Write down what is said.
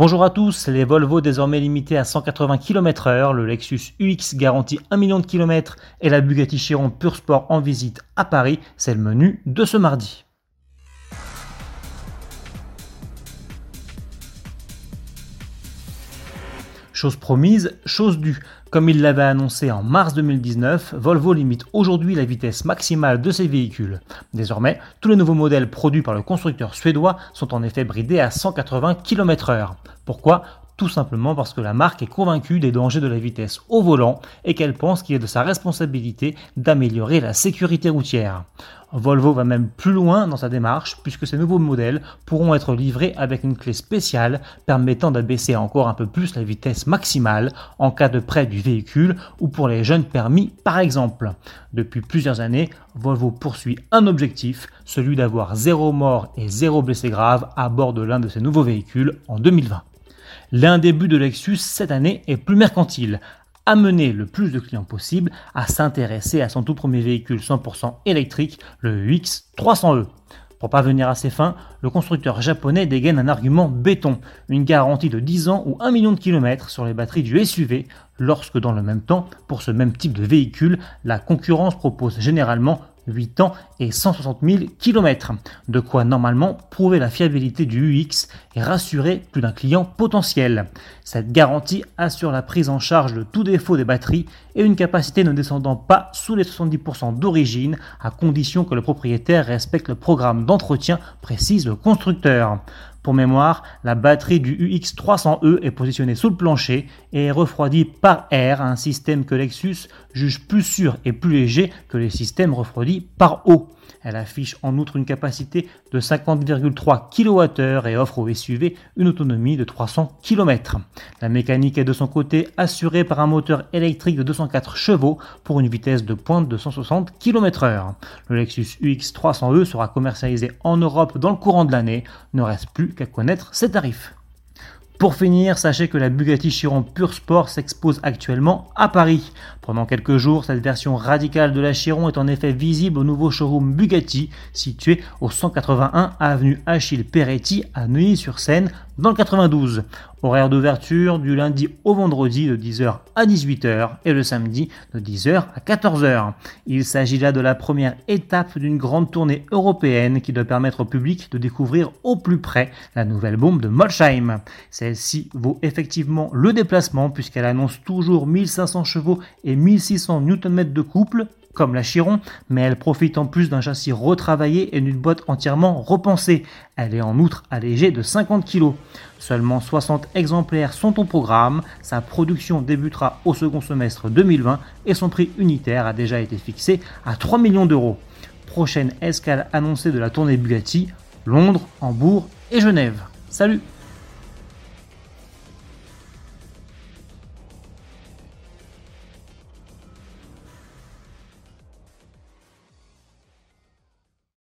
Bonjour à tous, les Volvo désormais limités à 180 km/h, le Lexus UX garantit 1 million de kilomètres et la Bugatti Chiron Pure Sport en visite à Paris, c'est le menu de ce mardi. Chose promise, chose due. Comme il l'avait annoncé en mars 2019, Volvo limite aujourd'hui la vitesse maximale de ses véhicules. Désormais, tous les nouveaux modèles produits par le constructeur suédois sont en effet bridés à 180 km/h. Pourquoi? Tout simplement parce que la marque est convaincue des dangers de la vitesse au volant et qu'elle pense qu'il est de sa responsabilité d'améliorer la sécurité routière. Volvo va même plus loin dans sa démarche puisque ces nouveaux modèles pourront être livrés avec une clé spéciale permettant d'abaisser encore un peu plus la vitesse maximale en cas de prêt du véhicule ou pour les jeunes permis par exemple. Depuis plusieurs années, Volvo poursuit un objectif, celui d'avoir zéro mort et zéro blessé grave à bord de l'un de ses nouveaux véhicules en 2020. L'un des buts de Lexus cette année est plus mercantile, amener le plus de clients possible à s'intéresser à son tout premier véhicule 100% électrique, le UX 300e. Pour parvenir à ses fins, le constructeur japonais dégaine un argument béton, une garantie de 10 ans ou 1 million de kilomètres sur les batteries du SUV, lorsque dans le même temps, pour ce même type de véhicule, la concurrence propose généralement 8 ans et 160 000 km. De quoi normalement prouver la fiabilité du UX et rassurer plus d'un client potentiel. Cette garantie assure la prise en charge de tout défaut des batteries et une capacité ne descendant pas sous les 70% d'origine à condition que le propriétaire respecte le programme d'entretien, précise le constructeur. Pour mémoire, la batterie du UX300E est positionnée sous le plancher et est refroidie par air, un système que Lexus juge plus sûr et plus léger que les systèmes refroidis par eau. Elle affiche en outre une capacité de 50,3 kWh et offre au SUV une autonomie de 300 km. La mécanique est de son côté assurée par un moteur électrique de 204 chevaux pour une vitesse de pointe de 160 km/h. Le Lexus UX 300e sera commercialisé en Europe dans le courant de l'année. Ne reste plus qu'à connaître ses tarifs. Pour finir, sachez que la Bugatti Chiron Pure Sport s'expose actuellement à Paris. Pendant quelques jours, cette version radicale de la Chiron est en effet visible au nouveau showroom Bugatti situé au 181 avenue Achille Peretti à Neuilly-sur-Seine dans le 92. Horaire d'ouverture du lundi au vendredi de 10h à 18h et le samedi de 10h à 14h. Il s'agit là de la première étape d'une grande tournée européenne qui doit permettre au public de découvrir au plus près la nouvelle bombe de Molsheim. Celle-ci vaut effectivement le déplacement puisqu'elle annonce toujours 1500 chevaux et 1600 Nm de couple comme la Chiron, mais elle profite en plus d'un châssis retravaillé et d'une boîte entièrement repensée. Elle est en outre allégée de 50 kg. Seulement 60 exemplaires sont au programme, sa production débutera au second semestre 2020 et son prix unitaire a déjà été fixé à 3 millions d'euros. Prochaine escale annoncée de la tournée Bugatti, Londres, Hambourg et Genève. Salut